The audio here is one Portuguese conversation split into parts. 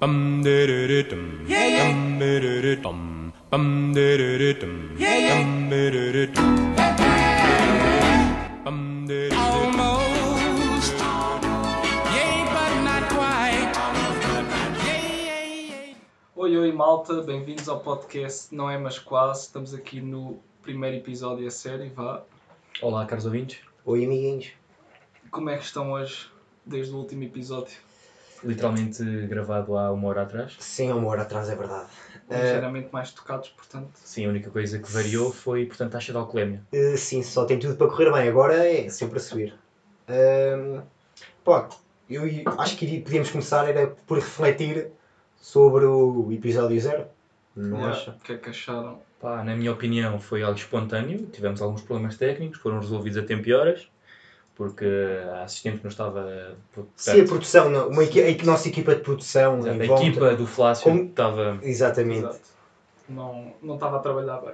Bum dum Bum dum Bum dum Bum Bum Almost. Yay, but not quite. Yay, yay, yay. Oi, oi, malta, bem-vindos ao podcast Não é Mas Quase. Estamos aqui no primeiro episódio da série, vá. Olá, caros ouvintes. Oi, amiguinhos. Como é que estão hoje, desde o último episódio? Literalmente gravado há uma hora atrás. Sim, há uma hora atrás, é verdade. Eh, Ligeiramente mais tocados, portanto. Sim, a única coisa que variou foi, portanto, a taxa de alcoolemia. eh, sim, só tem tudo para correr bem. Agora é sempre a subir. Pá, eu acho que podíamos começar era por refletir sobre o episódio zero. Não yeah, acha? O que é que acharam? Pá, na minha opinião, foi algo espontâneo. Tivemos alguns problemas técnicos, foram resolvidos a tempo e horas, porque a assistente não estava. portanto, Sim, a produção, não, uma equi- a nossa equipa de produção. exato, a volta- equipa do Flácio Como- estava. Exatamente. Exato. Não, não estava a trabalhar bem.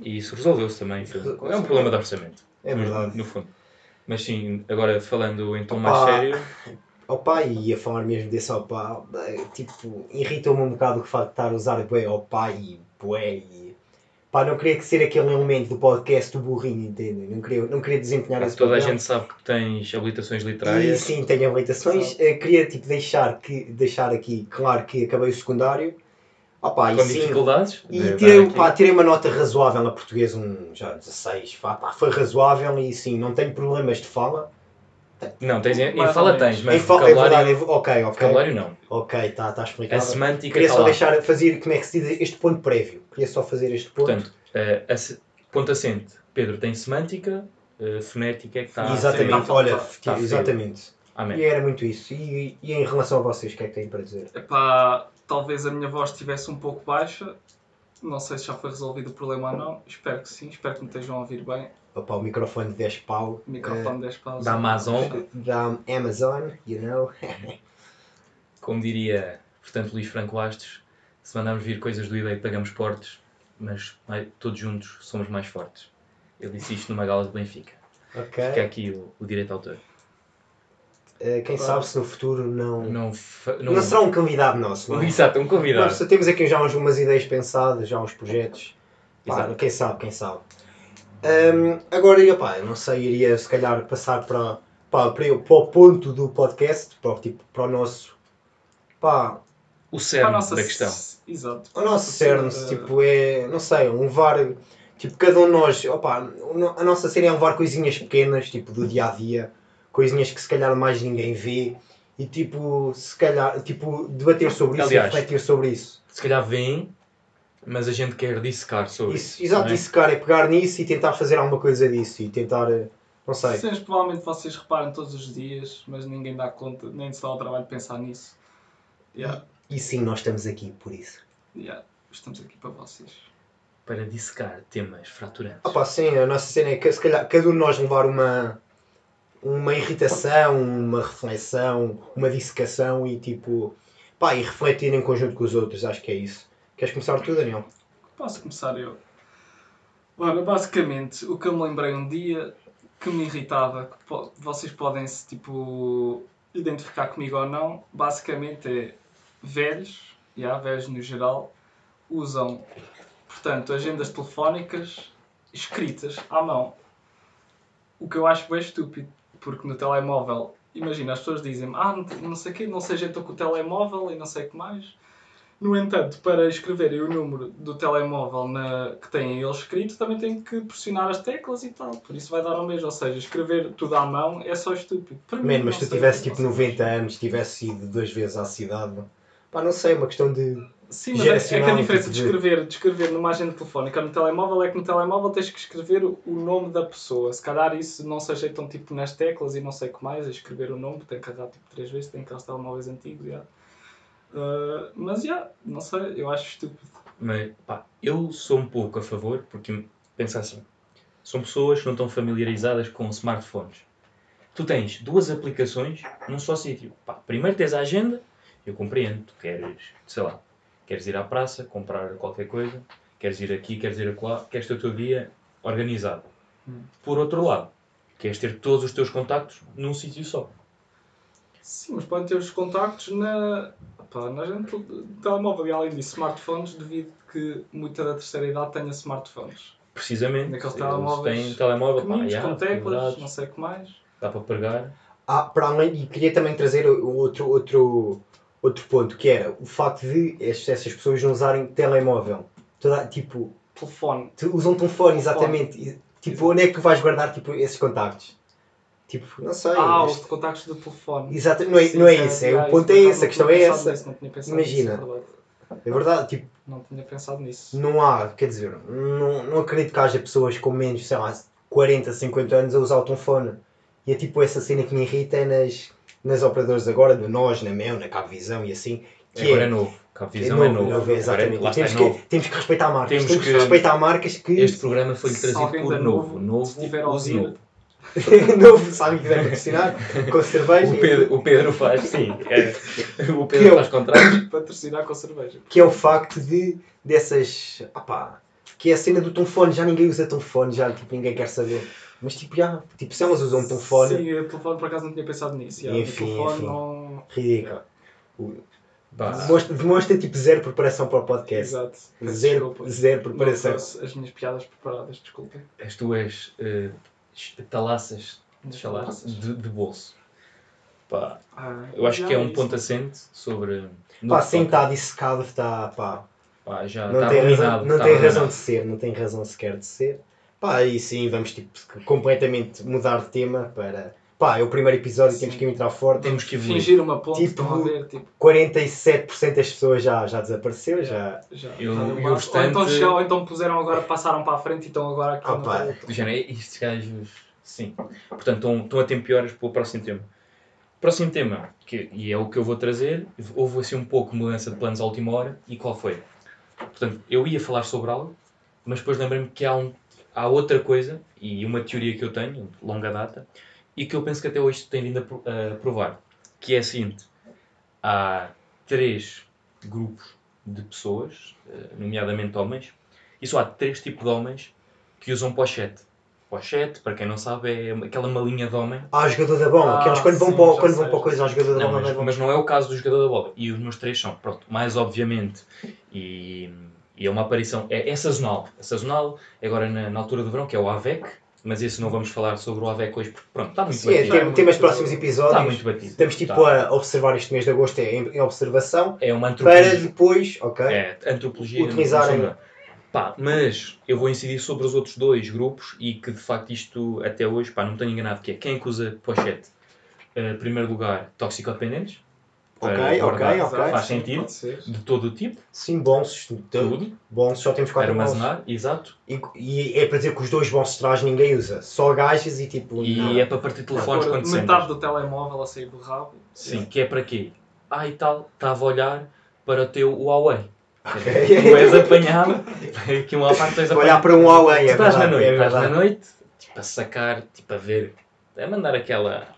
E isso resolveu-se também. Foi- É um problema de orçamento. É no- verdade. No fundo. Mas sim, agora falando em tom Opa. mais sério, Opa, e ia falar mesmo desse opa, eh, tipo, irritou-me um bocado o facto de estar a usar bué opa e bué e... Pá, não queria que ser aquele elemento do podcast do burrinho, entendem? Não queria, não queria desempenhar esse toda a gente sabe que tens habilitações E literárias. sim, tenho habilitações. Eh, queria tipo, deixar, que, deixar aqui claro que acabei o secundário. Opa, com e sim, dificuldades. e de tirei, pá, tirei uma nota razoável na português, um já 16, pá, pá, foi razoável e sim, não tenho problemas de fala. Não, tens, em, fala menos. tens, mas Em fala, é vocabulário, verdade, é- ok, ok. vocabulário não. Ok, está tá A explicado. semântica Queria está só lá. deixar fazer, como é que se diz, este ponto prévio. Queria só fazer este ponto. Portanto, a se- ponto assente. Pedro tem semântica, eh, fonética é que está. exatamente, sim, olha, tá- tá exatamente. Amém. E era muito isso. E, e em relação a vocês, o que é que têm para dizer? Epá, talvez a minha voz estivesse um pouco baixa. Não sei se já foi resolvido o problema ou não. Espero que sim. Espero que me estejam a ouvir bem. Opa, o microfone de 10 pau. Microfone 10 paus. Da Amazon. eh, da Amazon, you know. Como diria, portanto, Luís Franco Bastos, se mandarmos vir coisas do eBay, pagamos portes, mas todos juntos somos mais fortes. Ele disse isto numa gala de Benfica. ok. Fica aqui o, o direito autor. Eh, quem sabe se no futuro não. Não, Não, fa- não, será um convidado nosso, não é? Exato, um convidado. Nós temos aqui já uns- umas ideias pensadas, já uns projetos. Pá, quem sabe, quem sabe. Ahm, agora, eu, pá, eu não sei, iria se calhar passar para, pá, para, para o ponto do podcast, para, o tipo, para o nosso. Pá, O A cerne nossa- da questão. Exato. o nosso cerne, tipo, é, não sei, um levar, tipo, cada um de nós, opá, o no- a nossa cena é levar coisinhas pequenas, tipo, do dia a dia, coisinhas que se calhar mais ninguém vê, e tipo, se calhar, tipo, debater sobre isso Aliás, e refletir sobre isso. Se calhar vêm, mas a gente quer dissecar sobre Isso, isso. exato, não é? isso, cara, é pegar nisso e tentar fazer alguma coisa disso, e tentar, eh, não sei. Cenas provavelmente vocês reparam todos os dias, mas ninguém dá conta, nem se dá o trabalho de pensar nisso. Yeah, E sim, nós estamos aqui por isso. yeah, estamos aqui para vocês. Para dissecar temas fraturantes. Opa, sim, a nossa cena é que se calhar cada um de nós levar uma, uma irritação, uma reflexão, uma dissecação e tipo, pá, e refletir em conjunto com os outros, acho que é isso. Queres começar tu, Daniel? Posso começar eu? Ora, basicamente, o que eu me lembrei um dia que me irritava, que po- vocês podem se tipo identificar comigo ou não, basicamente é velhos, e há velhos no geral, usam, portanto, agendas telefónicas escritas à mão. O que eu acho bem estúpido, porque no telemóvel, imagina, as pessoas dizem ah, não, sei o quê, não se ajeitam com o telemóvel e não sei o que mais. No entanto, para escreverem o número do telemóvel na, que têm eles escrito, também têm que pressionar as teclas e tal. Por isso vai dar ao mesmo. Ou seja, escrever tudo à mão é só estúpido. Para mim, Man, mas não tu tivesse tipo sei. 90 anos, tivesse ido duas vezes à cidade, pá, não sei, é uma questão de. Sim, mas é, é que a geracional, diferença tipo de de- escrever, de escrever numa agenda telefónica no telemóvel é que no telemóvel tens que escrever o o nome da pessoa. Se calhar isso não se ajeitam tipo nas teclas e não sei o que mais, a escrever o nome, tem que carregar tipo três vezes, tem aqueles telemóveis antigos, já. Ah, mas já, não sei, eu acho estúpido. Mas, pá, eu sou um pouco a favor, porque, pensa assim, são pessoas que não estão familiarizadas com smartphones. Tu tens duas aplicações num só sítio. Pá, primeiro tens a agenda, eu compreendo, tu queres, sei lá, queres ir à praça, comprar qualquer coisa, queres ir aqui, queres ir acolá, queres ter o teu dia organizado. Hum. Por outro lado, queres ter todos os teus contactos num sítio só. Sim, mas podem ter os contactos na. Pá, nós gente, telemóvel e além disso, smartphones, devido que muita da terceira idade tenha smartphones. Precisamente. Naqueles eles telemóveis têm telemóvel, pá, com teclas, não sei o que mais. dá para pregar. Ah, para além, e queria também trazer o- outro, outro, outro ponto, que era o facto de es- essas pessoas não usarem telemóvel. Toda, tipo, Telefone. te- usam telefone, Telefone. exatamente. E, tipo, Exato. onde é que vais guardar tipo, esses contactos? Tipo, não sei. Ah, este- os contactos do telefone. Exato, não é, Sim, não é sim, isso, é, ah, o ponto é esse, a questão é essa. nisso, não tinha pensado Imagina. nisso, é verdade. É verdade, tipo, Não tinha pensado nisso. não há, quer dizer, não, não acredito que haja pessoas com menos, sei lá, 40, 50 anos a usar o telefone. E é tipo essa cena que me irrita é nas, nas operadoras agora, no Nós, na Mel, na Cabvisão e assim. Que Agora é é, novo. A é visão é novo, novo. novo, Agora é- exatamente. é temos, novo. que, temos que respeitar marcas. Temos Temos, que... que- respeitar marcas que. Este programa foi Se trazido por novo. Novo, Novo, novo. novo, se alguém quiser patrocinar, com cerveja. O Pedro, o Pedro faz, sim. é. O Que Pedro faz contratos. Patrocinar com cerveja. que é o facto de dessas. opá, que é a cena do telefone, já ninguém usa telefone, já tipo, ninguém quer saber. Mas tipo, já, tipo, se elas usam telefone, Sim, o telefone por acaso não tinha pensado nisso. já. Enfim, telefone enfim. não. ridículo. Demonstra, demonstra tipo zero preparação para o podcast. Exato. Zero, desculpa. zero Não preparação. as minhas piadas preparadas, desculpem. as tuas eh, talaças talaças de, de bolso. Pá, Ah, eu acho que é um isso. ponto assente sobre. Pá, toca. estar dissecado, está, pá, Pá, já não está tem, razão, não está tem razão de ser, não tem razão sequer de ser. Pá, e sim, vamos tipo completamente mudar de tema para. Pá, é o primeiro episódio, Sim. temos que entrar forte. Temos que evoluir. Fingir uma ponte, Tipo- estão a ver, tipo, 47% das pessoas já, já desapareceu, já. já. Eu- já e mal. restante- Ou então chegaram, ou então puseram agora, passaram para a frente e estão agora aqui Ah, pá. género, estes gajos. Sim. Portanto, estão, estão a tempo piores para o próximo tema. Próximo tema, que, e é o que eu vou trazer, houve assim um pouco mudança de planos à última hora, e qual foi? Portanto, eu ia falar sobre algo, mas depois lembrei-me que há, um, há outra coisa, e uma teoria que eu tenho, de longa data, e que eu penso que até hoje tem vindo a, pro- a provar, que é a seguinte, há três grupos de pessoas, eh, nomeadamente homens, e só há três tipos de homens que usam pochete. Pochete, para quem não sabe, é aquela malinha de homem. Ah, jogador da bola, Ah, aqueles quando vão sim, para, o- já quando vão para coisa, jogador da bola mas, levam. mas não é o caso do jogador da bola. E os meus três são, pronto, mais obviamente, e, e é uma aparição, é, é sazonal. É sazonal, é agora na, na altura do verão, que é o AVEC, mas esse não vamos falar sobre o AVEC hoje, porque pronto, está muito Sim, é, batido. tem, tem mais próximos Está episódios. muito batido. Estamos tipo Está. a observar este mês de agosto é em, em observação É uma para antropologia. depois, ok? É, antropologia. Utilizarem-. Pá, mas eu vou incidir sobre os outros dois grupos e que de facto isto até hoje, pá, não me tenho enganado, que é quem é que usa pochete? Eh, primeiro lugar, toxicodependentes. Ok, Para ok, ok. Faz sentido. De todo o tipo, Sim, bolsos. Tudo. Bolsos só temos Para quatro armazenar, exato. E, e é para dizer que os dois de trás ninguém usa. Só gajas e tipo. E não. é para partir telefones quando metade sentas. do telemóvel a sair do rabo. Sim, que é para quê? Ah, e tal, estava a olhar para o teu Huawei. Ok. Tu és apanhado, aqui uma parte tu és Olhar apanhado. para um Huawei, é Tu estás na verdade, noite, é estás na noite, tipo a sacar, tipo a ver, a mandar aquela,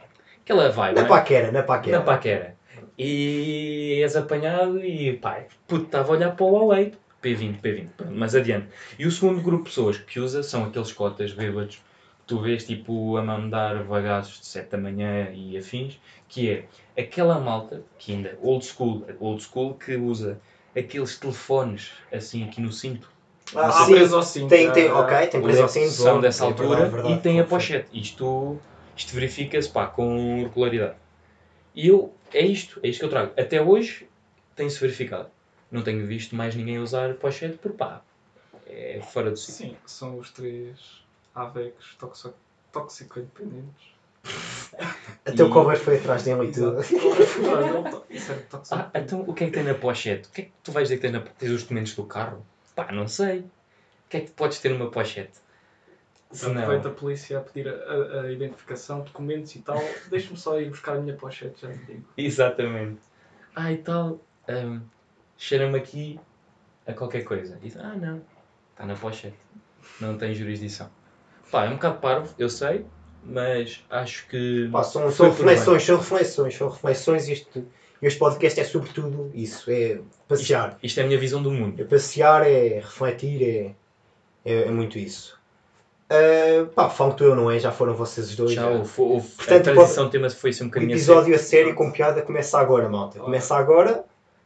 aquela vibe, Na né? paquera, na paquera. na paquera. E és apanhado e pá, puto, estava a olhar para o Huawei, P20, P20, pronto, mas adiante. E o segundo grupo de pessoas que usa são aqueles cotas bêbados que tu vês tipo a mandar vagazos de 7 da manhã e afins, que é aquela malta que ainda, old school, old school, que usa aqueles telefones assim aqui no cinto, Ah, Ah, sim. preso ao cinto. Tem, tem, ah, ok, tem preso ao cinto. são dessa é altura verdade, verdade, e tem a pochete. Isto, isto verifica-se com regularidade. E eu, é isto, é isto que eu trago. Até hoje tem-se verificado. Não tenho visto mais ninguém usar pochete por pá. É fora do sítio. Sim, são os três AVECs toxicodependentes. Até o E- cover foi atrás dele e tudo. Exato. Isso é Ah, então o que é que tem na pochete? O que é que tu vais dizer que tem na Tens os documentos do carro? Pá, não sei. O que é que podes ter numa pochete? Aproveita a polícia a pedir a, a- a identificação, documentos e tal. Deixa-me só ir buscar a minha pochete, já me digo. Exatamente. Ah, e tal, hum, cheira-me aqui a qualquer coisa. E ah, não, está na pochete. Não tem jurisdição. Pá, é um bocado parvo, eu sei, mas acho que. Pá, são, são reflexões, são reflexões, são reflexões. Este, este podcast é sobretudo isso, é passear. Isto é a minha visão do mundo. É passear, é refletir, é, é, é muito isso. Ah, pá, falto eu, não é? Já foram vocês os dois. Já houve, houve- Portanto, a transição de tema foi assim um O bocadinho episódio a sério com piada começa agora, malta. Começa agora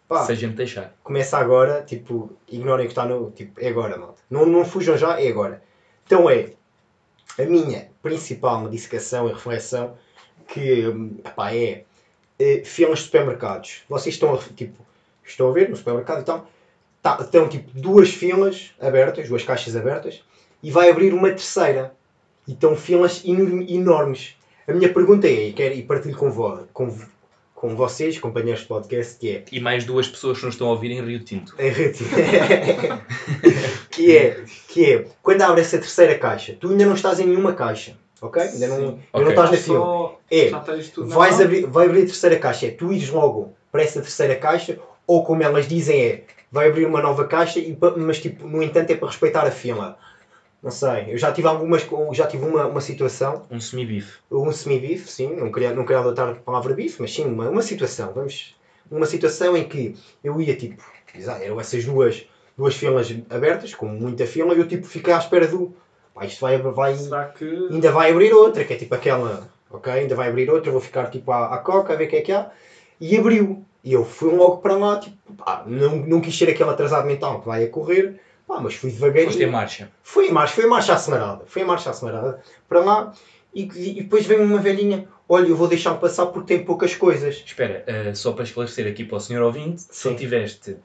Pá, Se a gente deixar. começa agora, tipo, ignorem o que está no. Tipo, é agora, malta. Não, não fujam já, é agora. Então é a minha principal modificação e reflexão que epá, é, é filas de supermercados. Vocês estão a, tipo, estão a ver no supermercado então tá, estão tipo duas filas abertas, duas caixas abertas, e vai abrir uma terceira. E estão filas enorme- enormes. A minha pergunta é, e, quero, e partilho com, vo, com, com vocês, companheiros de podcast, que é E mais duas pessoas que nos estão a ouvir em Rio Tinto. em rede. que é, que é, quando abre essa terceira caixa, tu ainda não estás em nenhuma caixa, ok? Ainda não, Sim. ainda Ok. não estás na fila. É, vais abrir, vai abrir a terceira caixa, é tu ires logo para essa terceira caixa, ou como elas dizem é, vai abrir uma nova caixa, e, mas tipo, no entanto é para respeitar a fila. Não sei, eu já tive algumas, já tive uma, uma situação, Um semi-bife. um semi-bife, sim, não queria, não queria adotar a palavra bife, mas sim, uma, uma situação, vamos, uma situação em que eu ia tipo, eram essas duas, duas filas abertas, com muita fila, e eu tipo fiquei à espera do, pá, isto vai, vai, Será que. ainda vai abrir outra, que é tipo aquela, ok, ainda vai abrir outra, vou ficar tipo à, à coca, a ver o que é que há, e abriu, e eu fui logo para lá, tipo, pá, não, não quis ser aquele atrasado mental que vai a correr, pá, mas fui devagarinho. Foste em marcha. Foi em marcha, foi em marcha acelerada. Foi em marcha acelerada para lá e, e depois vem uma velhinha. Olha, eu vou deixar passar porque tem poucas coisas. Espera, eh, só para esclarecer aqui para o senhor ouvinte, se Sim. não tiveste,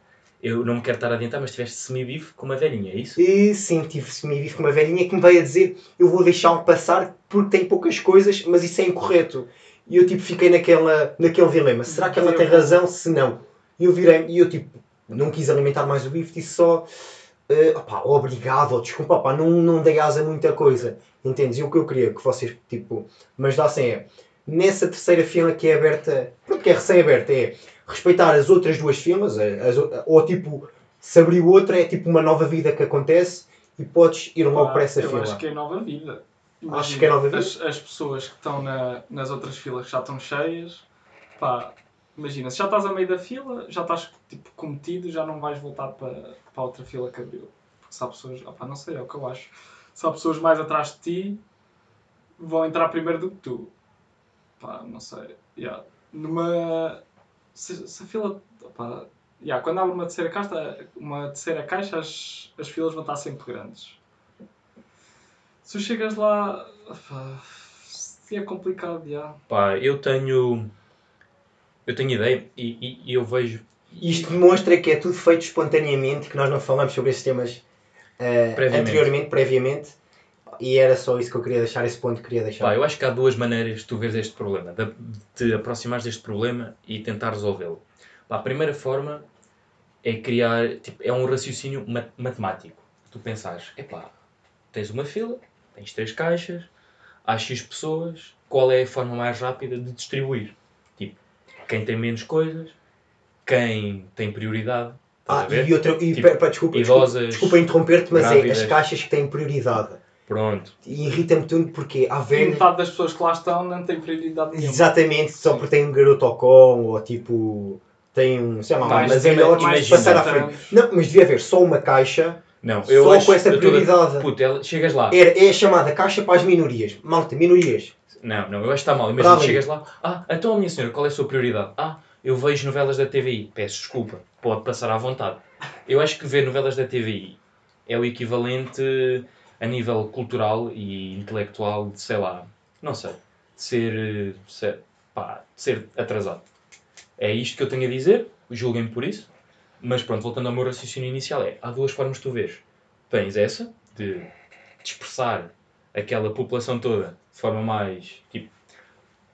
eu não me quero estar a adiantar, mas tiveste semi-bife com uma velhinha, é isso? E sim, tive semi com uma velhinha que me veio a dizer eu vou deixá-lo passar porque tem poucas coisas, mas isso é incorreto. E eu tipo fiquei naquela, naquele dilema. Será que ela tem razão? Se não. E eu virei e eu tipo não quis alimentar mais o bife, disse só eh, opá, obrigado, ou desculpa, opá, não, não dei asa a muita coisa. Entendes? E o que eu queria que vocês tipo, me ajudassem é nessa terceira fila que é aberta, pronto, que é recém-aberta, é respeitar as outras duas filas, as o- ou tipo, se abriu outra, é tipo uma nova vida que acontece e podes ir logo para essa eu fila. acho que é nova vida. Acho que é nova vida? As, as pessoas que estão na- nas outras filas já estão cheias. Pá, imagina, se já estás a meio da fila, já estás tipo, cometido, já não vais voltar para, para a outra fila que abriu. Porque se há pessoas, opá, não sei, é o que eu acho. Se há pessoas mais atrás de ti, vão entrar primeiro do que tu. Pá, não sei. Yeah. Numa. Se, se a fila. Opá, yeah, quando abre uma terceira caixa, uma terceira caixa as, as filas vão estar sempre grandes. Se chegas lá. se é complicado, já. Pá, eu tenho. Eu tenho ideia e, e- e eu vejo. Isto demonstra que é tudo feito espontaneamente, que nós não falamos sobre estes temas eh, Previamente. anteriormente, previamente. E era só isso que eu queria deixar, esse ponto que queria deixar. Pá, eu acho que há duas maneiras de tu veres este problema, de te aproximares deste problema e tentar resolvê-lo. A primeira forma é criar, tipo, é um raciocínio ma- matemático. Tu pensares, epá, tens uma fila, tens três caixas, há X pessoas, qual é a forma mais rápida de distribuir? Tipo, quem tem menos coisas, quem tem prioridade, Ah, e outra, e, Tipo, pá, desculpa, idosas, desculpa, desculpa interromper-te, mas é as caixas que têm prioridade. Pronto. E irrita-me tudo porque há E velhos. metade das pessoas que lá estão não tem prioridade nenhuma. Exatamente, só porque tem um garoto ao colo ou tipo. Tem um. sei lá, Mais mas de é passar à 60 frente. Não, mas devia haver só uma caixa, Não, só eu acho com essa prioridade. Puto, ela- chegas lá, Era, é a chamada caixa para as minorias. Malta, minorias. Não, não, eu acho que está mal. Imagina, Tá chegas lá, ah, então, minha senhora, qual é a sua prioridade? Ah, eu vejo novelas da TVI. Peço desculpa, pode passar à vontade. Eu acho que ver novelas da TVI é o equivalente a nível cultural e intelectual de, sei lá, não sei, de ser, ser, pá, de ser atrasado. É isto que eu tenho a dizer, julguem-me por isso. Mas pronto, voltando ao meu raciocínio inicial, é, há duas formas de tu vês. Tens essa, de dispersar aquela população toda de forma mais, tipo,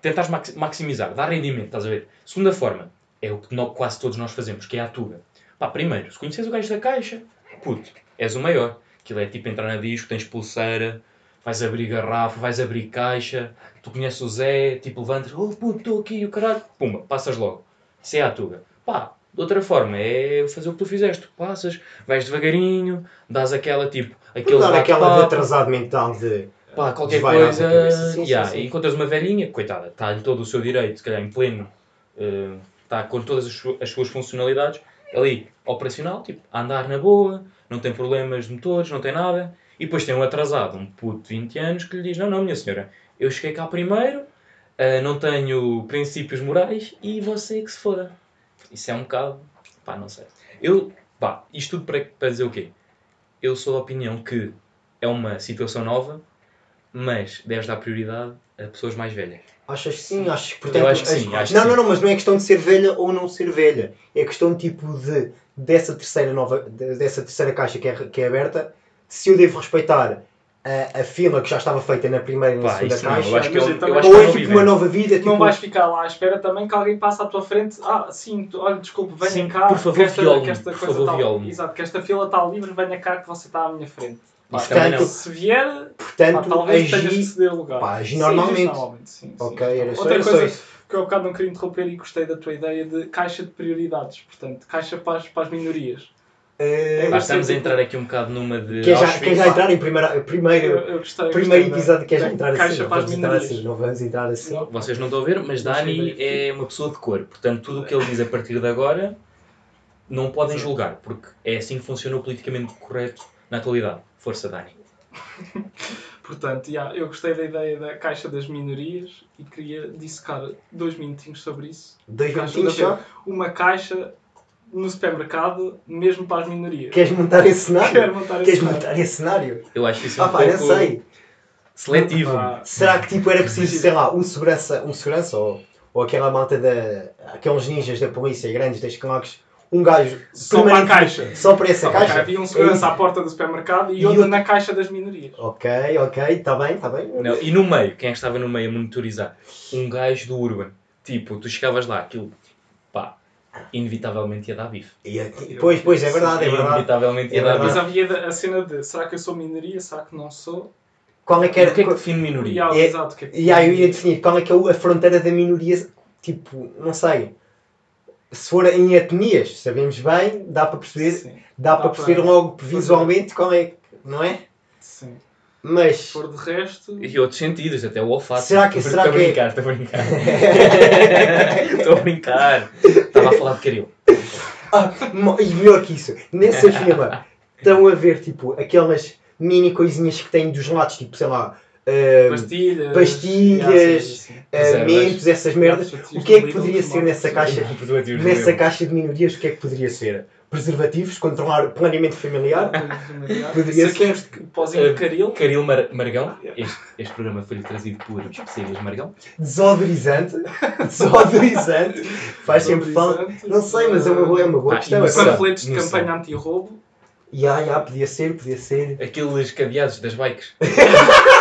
tentares max- maximizar, dar rendimento, estás a ver? Segunda forma, é o que quase todos nós fazemos, que é a tuga. Pá, primeiro, se conheces o gajo da caixa, puto, és o maior. Aquilo é tipo entrar na disco, tens pulseira, vais abrir garrafa, vais abrir caixa, tu conheces o Zé, tipo levantas, oh puto, estou aqui, o caralho, pumba, passas logo. Isso é a tuga. Pá, de outra forma, é fazer o que tu fizeste. Tu passas, vais devagarinho, dás aquela tipo, aquele dar aquela de atrasado mental de. Pá, qualquer coisa, cabeça. Sim, sim, yeah, sim. e encontras uma velhinha, coitada, está em todo o seu direito, se calhar em pleno, eh, está com todas as, su- as suas funcionalidades, ali, operacional, tipo, a andar na boa, não tem problemas de motores, não tem nada, e depois tem um atrasado, um puto de 20 anos, que lhe diz, não, não, minha senhora, eu cheguei cá primeiro, eh, não tenho princípios morais, e você que se foda. Isso é um bocado, Pá, não sei. Eu, pá, isto tudo para, para dizer o quê? Eu sou da opinião que é uma situação nova, mas deves dar prioridade a pessoas mais velhas. Achas que sim? Achas que, portanto, acho que sim, acho não, que não, sim. não, mas não é questão de ser velha ou não ser velha. É questão tipo de dessa terceira nova, de- dessa terceira caixa que é, que é aberta, se eu devo respeitar a, a fila que já estava feita na primeira e na Pá, segunda isso não, caixa, eu acho que é, eu também- eu acho ou que é é tipo uma nova vida, tipo, Não vais ficar lá à espera também que alguém passe à tua frente. Ah, sim, tu- olha, desculpe, venha Sim, cá. por favor, que esta, que esta por coisa favor, tá-. Exato, que esta fila está livre, venha cá que você está à minha frente. Pá, não. Portanto, Se vier, pá, portanto talvez tenhas que agi, ceder lugar. pá, agi Sim, normalmente. normalmente, sim, sim. Ok, era só- Outra coisa isso. que eu há bocado não queria interromper e gostei da tua ideia de caixa de prioridades. Portanto, caixa para as, para as minorias. Pá, estamos a entrar aqui um bocado numa de. quer, já, quer já entrar em primeira, Eu, primeiro, eu gostei. primeiro gostei episódio, quer já entrar assim, Caixa não para as vamos entrar minorias. assim, não vamos entrar assim. Não. Vocês não estão a ver, mas Dani é uma pessoa de cor. Portanto, tudo o que ele diz a partir de agora não podem julgar, porque é assim que funciona o politicamente correto na atualidade. Força, Dani. Portanto, já, eu gostei da ideia da caixa das minorias e queria dissecar dois minutinhos sobre isso. Dois minutinhos só. Uma caixa no supermercado, mesmo para as minorias. Queres montar esse cenário? Quero montar esse Queres cenário. montar esse cenário? Eu acho isso um Ah pá, pouco sei. seletivo. Pá, Será que tipo era preciso, sei lá, um segurança, um segurança ou, ou aquela malta da. aqueles ninjas da polícia grandes, das claques, um gajo. Só para a caixa. Só para essa Só caixa? cá havia um segurança É à porta do supermercado e, E outro na caixa das minorias. Ok, ok, está bem, está bem. Não, e no meio, quem é que estava no meio a monitorizar? Um gajo do Urban. Tipo, tu chegavas lá, aquilo, pá, inevitavelmente ia dar bife. E, e- pois, pois, é verdade, é verdade. Inevitavelmente ia É dar Mas bife. havia a cena de será que eu sou minoria, será que não sou? Qual é que era. o que é que define minoria? É- exato, o que é que- E aí eu ia definir qual é que é a fronteira da minoria, tipo, não sei. Se for em etnias, sabemos bem, dá para perceber, Sim, dá, Dá para perceber para- logo visualmente qual é, não é? sim. Se Mas for de resto. E outros sentidos, até o olfato. Será que- Estou será a que é- brincar, estou a brincar. Estou a brincar. Estava a falar de caril. Ah, e melhor que isso, nessa fila estão a ver tipo aquelas mini coisinhas que têm dos lados, tipo, sei lá, ah, Pastilhas. pastilhas, Yeah, ah, reservas. mentos, essas merdas. O que é que poderia ser nessa caixa? Preservativos Nessa caixa de minorias, o que é que poderia ser? Preservativos, controlar o planeamento familiar? Poderia Saquinhos de pozinho de caril. Caril Mar- Margão. Este, este programa foi-lhe trazido por especialistas Margão. Desodorizante. Desodorizante. Faz sempre falta. Não sei, mas é uma boa, é uma boa Ah, questão. Panfletos de campanha anti-roubo. Ya, ya, podia ser, podia ser. Aqueles cadeados das bikes.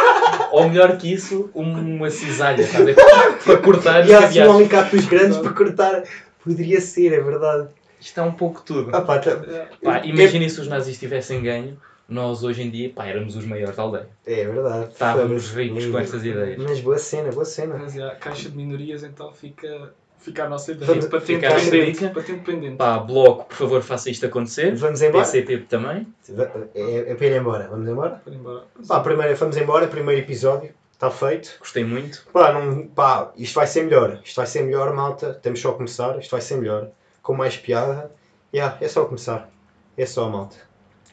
Ou melhor que isso, uma cisalha, estás a ver? Para cortar E há assim um alicate dos grandes para cortar. Poderia ser, é verdade. Isto é um pouco tudo. Ah, pá, tá- É, Pá, imaginem se os nazis tivessem ganho, nós hoje em dia, pá, éramos os maiores da aldeia. É verdade. Estávamos ricos com estas ideias. Mas boa cena, boa cena. Mas é, a caixa de minorias então fica, fica a nossa ideia. Vamos- patente fica a nossa pendente. Patente pendente. Pá, bloco, por favor, faça isto acontecer. Vamos embora? PCP também. É, é para ir embora. Vamos embora? Para ir embora. Pá, primeiro, vamos embora. Primeiro episódio. Está feito. Gostei muito. Pá, não, pá, isto vai ser melhor. Isto vai ser melhor, malta. Temos só a começar. Isto vai ser melhor. Com mais piada. Yeah, é só começar. É só, malta.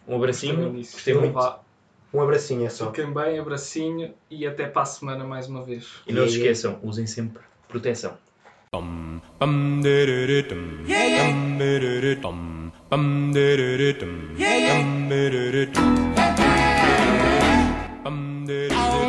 Um abracinho. Nisso. Gostei muito. Vá, Um abracinho, é só. Fiquem bem, abracinho e até para a semana mais uma vez. E não se esqueçam, usem sempre proteção. Dum bum de de dum dum de de de dum bum de de dum dum de de de dum bum de